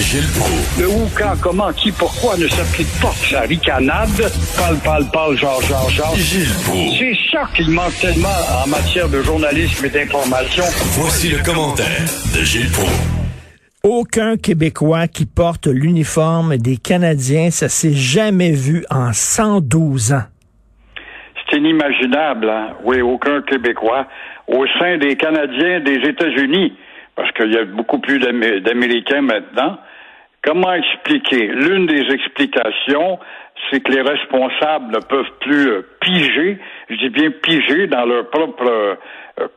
Gilles Proulx. Le où, quand, comment, qui, pourquoi ne s'applique pas? Sa ricanade. Parle, parle, parle, genre, genre, genre. Gilles Proulx. C'est ça qu'il manque tellement en matière de journalisme et d'information. Voici le commentaire de Gilles Proulx. Aucun Québécois qui porte l'uniforme des Canadiens, ça s'est jamais vu en 112 ans. C'est inimaginable, hein? Oui, aucun Québécois au sein des Canadiens des États-Unis, parce qu'il y a beaucoup plus d'Amé- d'Américains maintenant. Comment expliquer? L'une des explications, c'est que les responsables ne peuvent plus euh, piger, je dis bien piger, dans leur propre euh,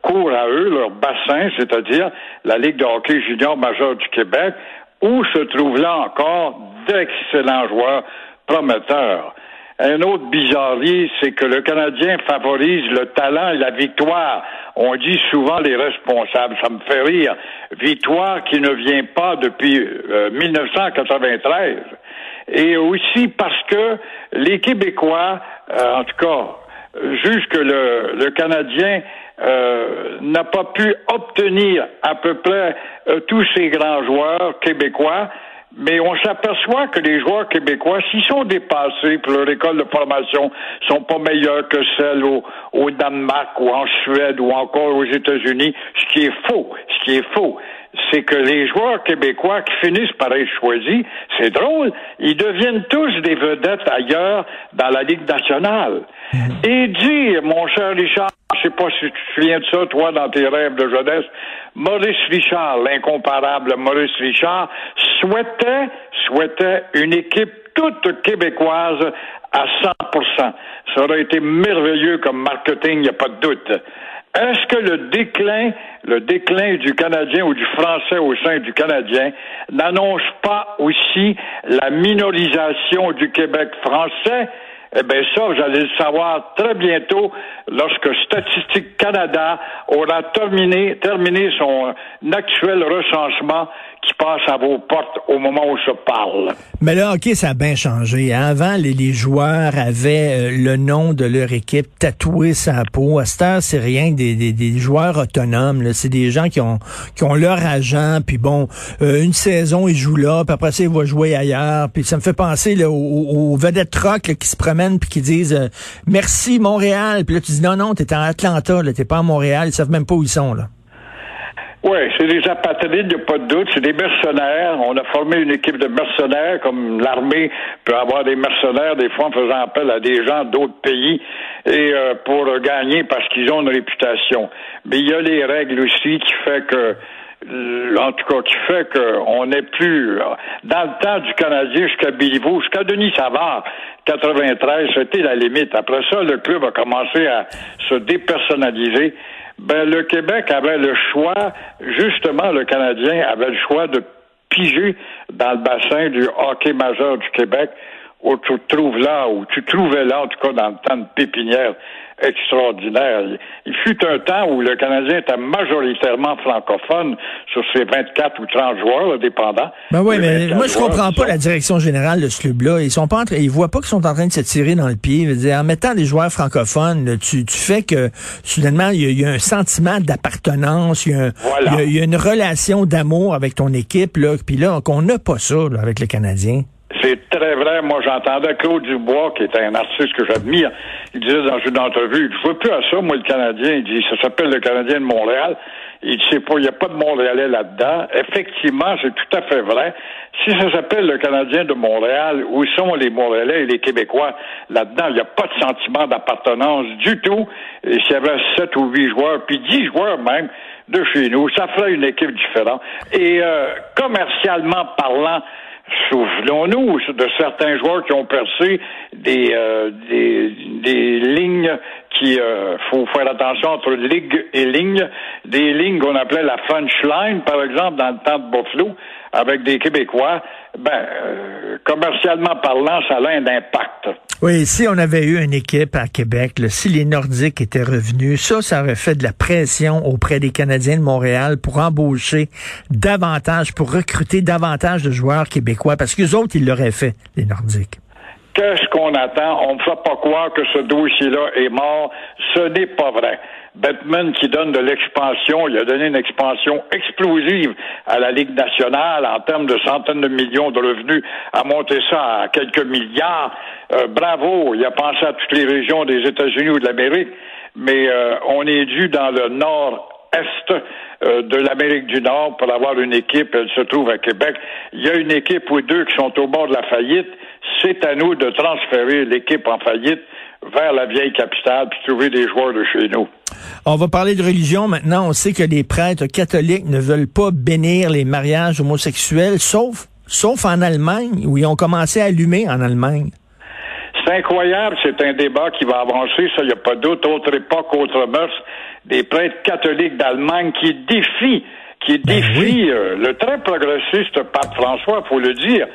cours à eux, leur bassin, c'est-à-dire la Ligue de hockey junior majeur du Québec, où se trouvent là encore d'excellents joueurs prometteurs. Un autre bizarrerie, c'est que le Canadien favorise le talent et la victoire. On dit souvent les responsables, ça me fait rire. Victoire qui ne vient pas depuis euh, 1993. Et aussi parce que les Québécois, euh, en tout cas, jugent que le, le Canadien euh, n'a pas pu obtenir à peu près euh, tous ces grands joueurs québécois. Mais on s'aperçoit que les joueurs québécois, s'ils sont dépassés pour leur école de formation, sont pas meilleurs que celles au, au Danemark ou en Suède ou encore aux États-Unis, ce qui est faux. Ce qui est faux, c'est que les joueurs québécois qui finissent par être choisis, c'est drôle, ils deviennent tous des vedettes ailleurs dans la Ligue nationale. Et dire, mon cher Richard, je sais pas si tu te souviens de ça, toi, dans tes rêves de jeunesse, Maurice Richard, l'incomparable Maurice Richard, souhaitait, souhaitait une équipe toute québécoise à 100%. Ça aurait été merveilleux comme marketing, il n'y a pas de doute. Est-ce que le déclin, le déclin du Canadien ou du Français au sein du Canadien n'annonce pas aussi la minorisation du Québec français? Eh bien, ça, vous allez le savoir très bientôt lorsque Statistique Canada aura terminé, terminé son actuel recensement qui passe à vos portes au moment où je parle. Mais là, OK, ça a bien changé. hein. Avant, les, les joueurs avaient euh, le nom de leur équipe tatoué sa peau. À cette heure, c'est rien que des, des, des joueurs autonomes. C'est des gens qui ont qui ont leur agent, puis bon, euh, une saison, ils jouent là, puis après ça, ils vont jouer ailleurs. Puis ça me fait penser là, aux, aux vedettes rock là, qui se promènent puis qui disent euh, Merci Montréal. Puis là, tu dis non, non, t'es en Atlanta, t'es pas à Montréal, ils savent même pas où ils sont. là. Oui, c'est des apatrides, il n'y a pas de doute. C'est des mercenaires. On a formé une équipe de mercenaires, comme l'armée peut avoir des mercenaires, des fois en faisant appel à des gens d'autres pays, et euh, pour gagner parce qu'ils ont une réputation. Mais il y a les règles aussi qui fait que euh, en tout cas, qui fait qu'on n'est plus dans le temps du Canadien jusqu'à Béliveau, jusqu'à Denis Savard, 93, c'était la limite. Après ça, le club a commencé à se dépersonnaliser. Ben, le Québec avait le choix, justement, le Canadien avait le choix de piger dans le bassin du hockey majeur du Québec, où tu te trouves là, où tu trouvais là, en tout cas dans le temps de pépinière extraordinaire. Il fut un temps où le Canadien était majoritairement francophone sur ses 24 ou 30 joueurs, là, dépendants. Ben oui, Les mais 24 moi, je comprends pas la direction générale de ce club-là. Ils sont pas en train, ils voient pas qu'ils sont en train de se tirer dans le pied. Dire, en mettant des joueurs francophones, là, tu, tu fais que, soudainement, il y, y a un sentiment d'appartenance, il y, a un- Voilà. il y a- il y a une relation d'amour avec ton équipe, là, puis là, qu'on n'a pas ça, là, avec le Canadien. C'est très vrai. Moi, j'entendais Claude Dubois, qui est un artiste que j'admire. Il disait dans une entrevue, je veux plus à ça, moi, le Canadien. Il dit, ça s'appelle le Canadien de Montréal. Il dit, pas, il n'y a pas de Montréalais là-dedans. Effectivement, c'est tout à fait vrai. Si ça s'appelle le Canadien de Montréal, où sont les Montréalais et les Québécois là-dedans? Il n'y a pas de sentiment d'appartenance du tout. Et s'il y avait sept ou huit joueurs, puis dix joueurs même, de chez nous, ça ferait une équipe différente. Et euh, commercialement parlant, Souvenons-nous de certains joueurs qui ont percé des, euh, des, lignes qui euh, faut faire attention entre ligue et ligne, des lignes qu'on appelait la French line, par exemple, dans le temps de Buffalo, avec des Québécois. Ben, euh, commercialement parlant, ça a un impact. Oui, si on avait eu une équipe à Québec, là, si les Nordiques étaient revenus, ça, ça aurait fait de la pression auprès des Canadiens de Montréal pour embaucher davantage, pour recruter davantage de joueurs québécois, parce que autres, ils l'auraient fait, les Nordiques. Qu'est-ce qu'on attend? On ne fait pas croire que ce dossier-là est mort. Ce n'est pas vrai. Bettman qui donne de l'expansion, il a donné une expansion explosive à la Ligue nationale en termes de centaines de millions de revenus, a monté ça à quelques milliards. Euh, bravo, il a pensé à toutes les régions des États-Unis ou de l'Amérique, mais euh, on est dû dans le nord-est euh, de l'Amérique du Nord pour avoir une équipe, elle se trouve à Québec. Il y a une équipe ou deux qui sont au bord de la faillite. C'est à nous de transférer l'équipe en faillite vers la vieille capitale puis trouver des joueurs de chez nous. On va parler de religion maintenant. On sait que les prêtres catholiques ne veulent pas bénir les mariages homosexuels, sauf, sauf en Allemagne, où ils ont commencé à allumer en Allemagne. C'est incroyable, c'est un débat qui va avancer, ça, il n'y a pas d'autre autre époque, autre mœurs, des prêtres catholiques d'Allemagne qui défient, qui ben défient euh, le très progressiste pape François, faut le dire,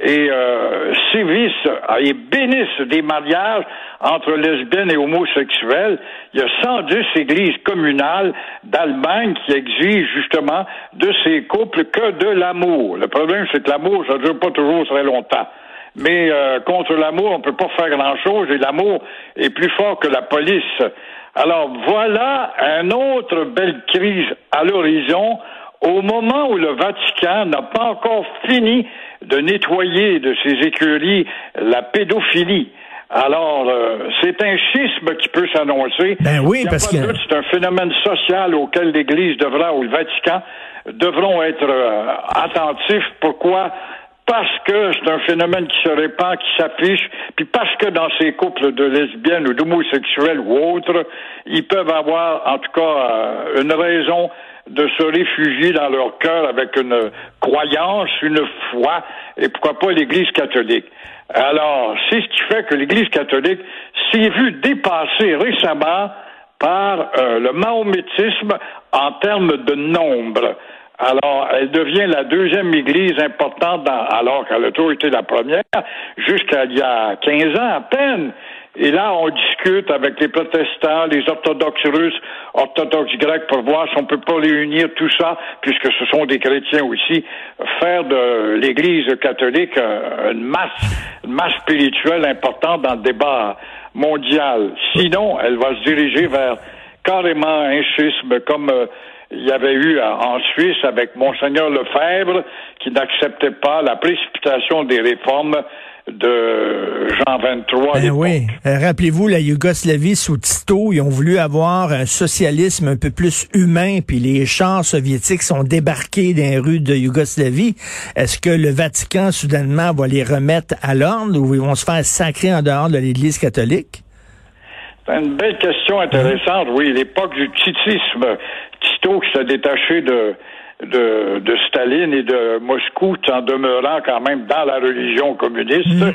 et euh, sévissent et bénissent des mariages entre lesbiennes et homosexuels. Il y a 110 églises communales d'Allemagne qui exigent justement de ces couples que de l'amour. Le problème, c'est que l'amour, ça ne dure pas toujours très longtemps. Mais euh, contre l'amour, on ne peut pas faire grand-chose et l'amour est plus fort que la police. Alors voilà une autre belle crise à l'horizon au moment où le Vatican n'a pas encore fini de nettoyer de ses écuries la pédophilie. Alors, euh, c'est un schisme qui peut s'annoncer. Ben oui, parce que c'est un phénomène social auquel l'Église devra ou le Vatican devront être euh, attentifs. Pourquoi? Parce que c'est un phénomène qui se répand, qui s'affiche, puis parce que dans ces couples de lesbiennes ou d'homosexuels ou autres, ils peuvent avoir en tout cas euh, une raison de se réfugier dans leur cœur avec une croyance, une foi, et pourquoi pas l'Église catholique. Alors, c'est ce qui fait que l'Église catholique s'est vue dépasser récemment par euh, le mahométisme en termes de nombre. Alors, elle devient la deuxième église importante, dans, alors qu'elle a toujours été la première, jusqu'à il y a 15 ans à peine. Et là, on discute avec les protestants, les orthodoxes russes, orthodoxes grecs, pour voir si on peut pas réunir tout ça, puisque ce sont des chrétiens aussi, faire de l'Église catholique euh, une masse, une masse spirituelle importante dans le débat mondial. Sinon, elle va se diriger vers carrément un schisme comme euh, il y avait eu en Suisse avec Monseigneur Lefebvre qui n'acceptait pas la précipitation des réformes de Jean 23. Ben oui. Euh, rappelez-vous, la Yougoslavie sous Tito, ils ont voulu avoir un socialisme un peu plus humain, puis les chars soviétiques sont débarqués dans les rues de Yougoslavie. Est-ce que le Vatican, soudainement, va les remettre à l'ordre ou ils vont se faire sacrer en dehors de l'Église catholique? C'est une belle question intéressante, oui. L'époque du titisme. Tito qui s'est détaché de, de, de, Staline et de Moscou, en demeurant quand même dans la religion communiste. Mm.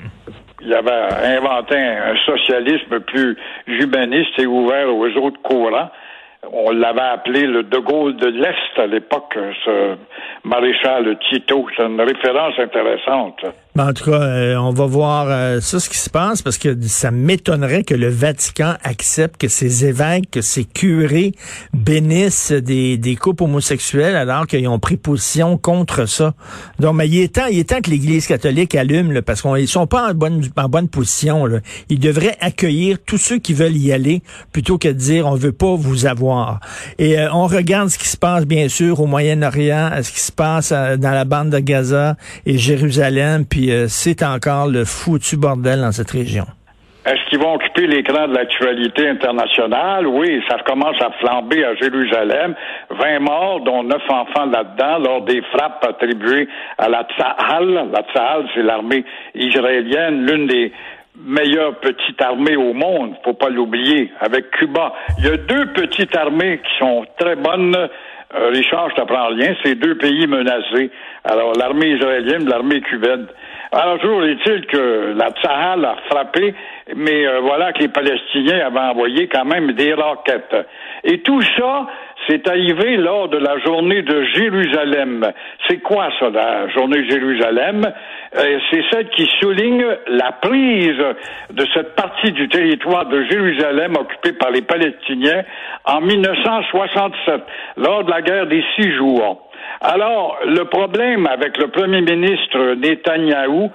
Il avait inventé un, socialisme plus humaniste et ouvert aux autres courants. On l'avait appelé le De Gaulle de l'Est à l'époque, ce maréchal Tito. C'est une référence intéressante. Ben, en tout cas, euh, on va voir euh, ça, ce qui se passe, parce que ça m'étonnerait que le Vatican accepte que ses évêques, que ses curés bénissent des, des couples homosexuels alors qu'ils ont pris position contre ça. Donc, mais il est temps, il est temps que l'Église catholique allume, là, parce qu'ils sont pas en bonne, en bonne position. Ils devraient accueillir tous ceux qui veulent y aller, plutôt que de dire on veut pas vous avoir. Et euh, on regarde ce qui se passe, bien sûr, au Moyen-Orient, ce qui se passe dans la bande de Gaza et Jérusalem, puis euh, c'est encore le foutu bordel dans cette région. Est-ce qu'ils vont occuper l'écran de l'actualité internationale? Oui, ça commence à flamber à Jérusalem. 20 morts, dont 9 enfants là-dedans, lors des frappes attribuées à la Tsahal. La Tsahal, c'est l'armée israélienne, l'une des meilleures petites armées au monde, faut pas l'oublier, avec Cuba. Il y a deux petites armées qui sont très bonnes. Euh, Richard, je t'apprends rien, c'est deux pays menacés. Alors, l'armée israélienne, l'armée cubaine. Alors, toujours est-il que la Tsahal a frappé, mais euh, voilà que les Palestiniens avaient envoyé quand même des roquettes. Et tout ça, c'est arrivé lors de la journée de Jérusalem. C'est quoi ça, la journée de Jérusalem? Euh, c'est celle qui souligne la prise de cette partie du territoire de Jérusalem occupée par les Palestiniens en 1967, lors de la guerre des six jours. Alors, le problème avec le premier ministre Netanyahou,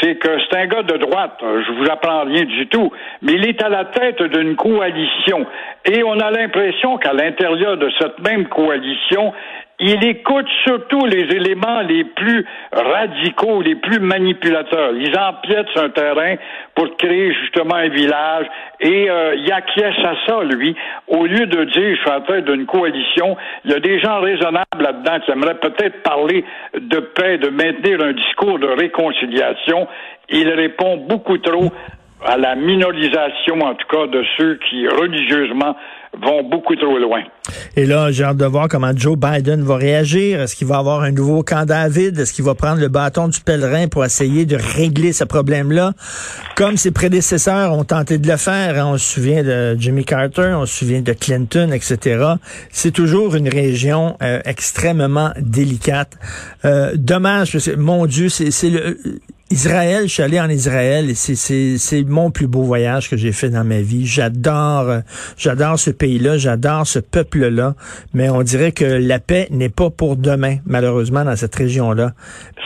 c'est que c'est un gars de droite. Je vous apprends rien du tout. Mais il est à la tête d'une coalition. Et on a l'impression qu'à l'intérieur de cette même coalition, il écoute surtout les éléments les plus radicaux, les plus manipulateurs. Ils empiètent sur un terrain pour créer justement un village et euh, il acquiesce à ça, lui. Au lieu de dire, je suis en tête d'une coalition, il y a des gens raisonnables là-dedans qui aimeraient peut-être parler de paix, de maintenir un discours de réconciliation. Il répond beaucoup trop à la minorisation, en tout cas, de ceux qui religieusement vont beaucoup trop loin. Et là, j'ai hâte de voir comment Joe Biden va réagir. Est-ce qu'il va avoir un nouveau camp David? Est-ce qu'il va prendre le bâton du pèlerin pour essayer de régler ce problème-là? Comme ses prédécesseurs ont tenté de le faire. Hein. On se souvient de Jimmy Carter, on se souvient de Clinton, etc. C'est toujours une région euh, extrêmement délicate. Euh, dommage, parce que, mon Dieu, c'est le Israël, je suis allé en Israël et c'est mon plus beau voyage que j'ai fait dans ma vie. J'adore euh, j'adore ce pays-là, j'adore ce peuple-là, mais on dirait que la paix n'est pas pour demain, malheureusement, dans cette région-là.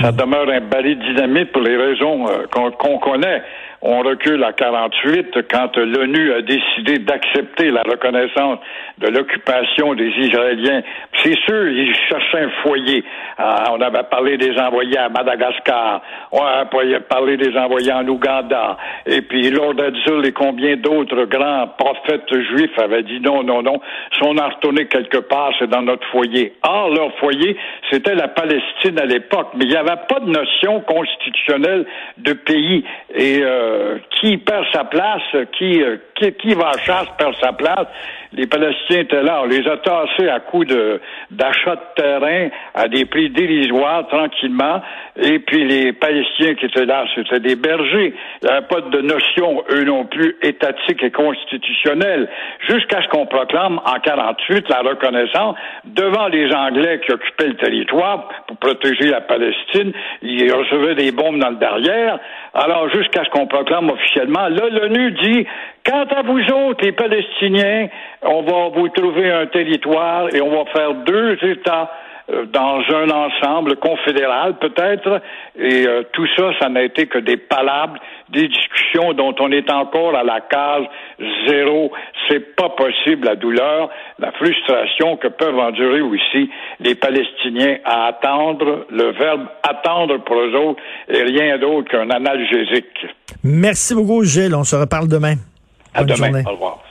Ça demeure un balai dynamite pour les raisons euh, qu'on connaît on recule à 48 quand l'ONU a décidé d'accepter la reconnaissance de l'occupation des Israéliens. C'est sûr, ils cherchaient un foyer. Ah, on avait parlé des envoyés à Madagascar, on a parlé des envoyés en Ouganda, et puis Lord Edzul et combien d'autres grands prophètes juifs avaient dit non, non, non, si on a retourné quelque part, c'est dans notre foyer. Or, leur foyer, c'était la Palestine à l'époque, mais il n'y avait pas de notion constitutionnelle de pays. Et euh, euh, qui perd sa place, qui, euh, qui, qui, va à chasse perd sa place. Les Palestiniens étaient là. On les a tassés à coups de, d'achat de terrain à des prix dérisoires, tranquillement. Et puis les Palestiniens qui étaient là, c'était des bergers. Il n'y avait pas de notion, eux non plus, étatique et constitutionnelle. Jusqu'à ce qu'on proclame en 48 la reconnaissance devant les Anglais qui occupaient le territoire pour protéger la Palestine. Ils recevaient des bombes dans le derrière. Alors, jusqu'à ce qu'on proclame officiellement, là, l'ONU dit, quant à vous autres, les Palestiniens, on va vous trouver un territoire et on va faire deux États euh, dans un ensemble confédéral peut-être, et euh, tout ça, ça n'a été que des palabres, des discussions dont on est encore à la case zéro. C'est pas possible la douleur, la frustration que peuvent endurer aussi les Palestiniens à attendre. Le verbe attendre pour eux autres est rien d'autre qu'un analgésique. Merci beaucoup, Gilles. On se reparle demain. À demain. Au revoir.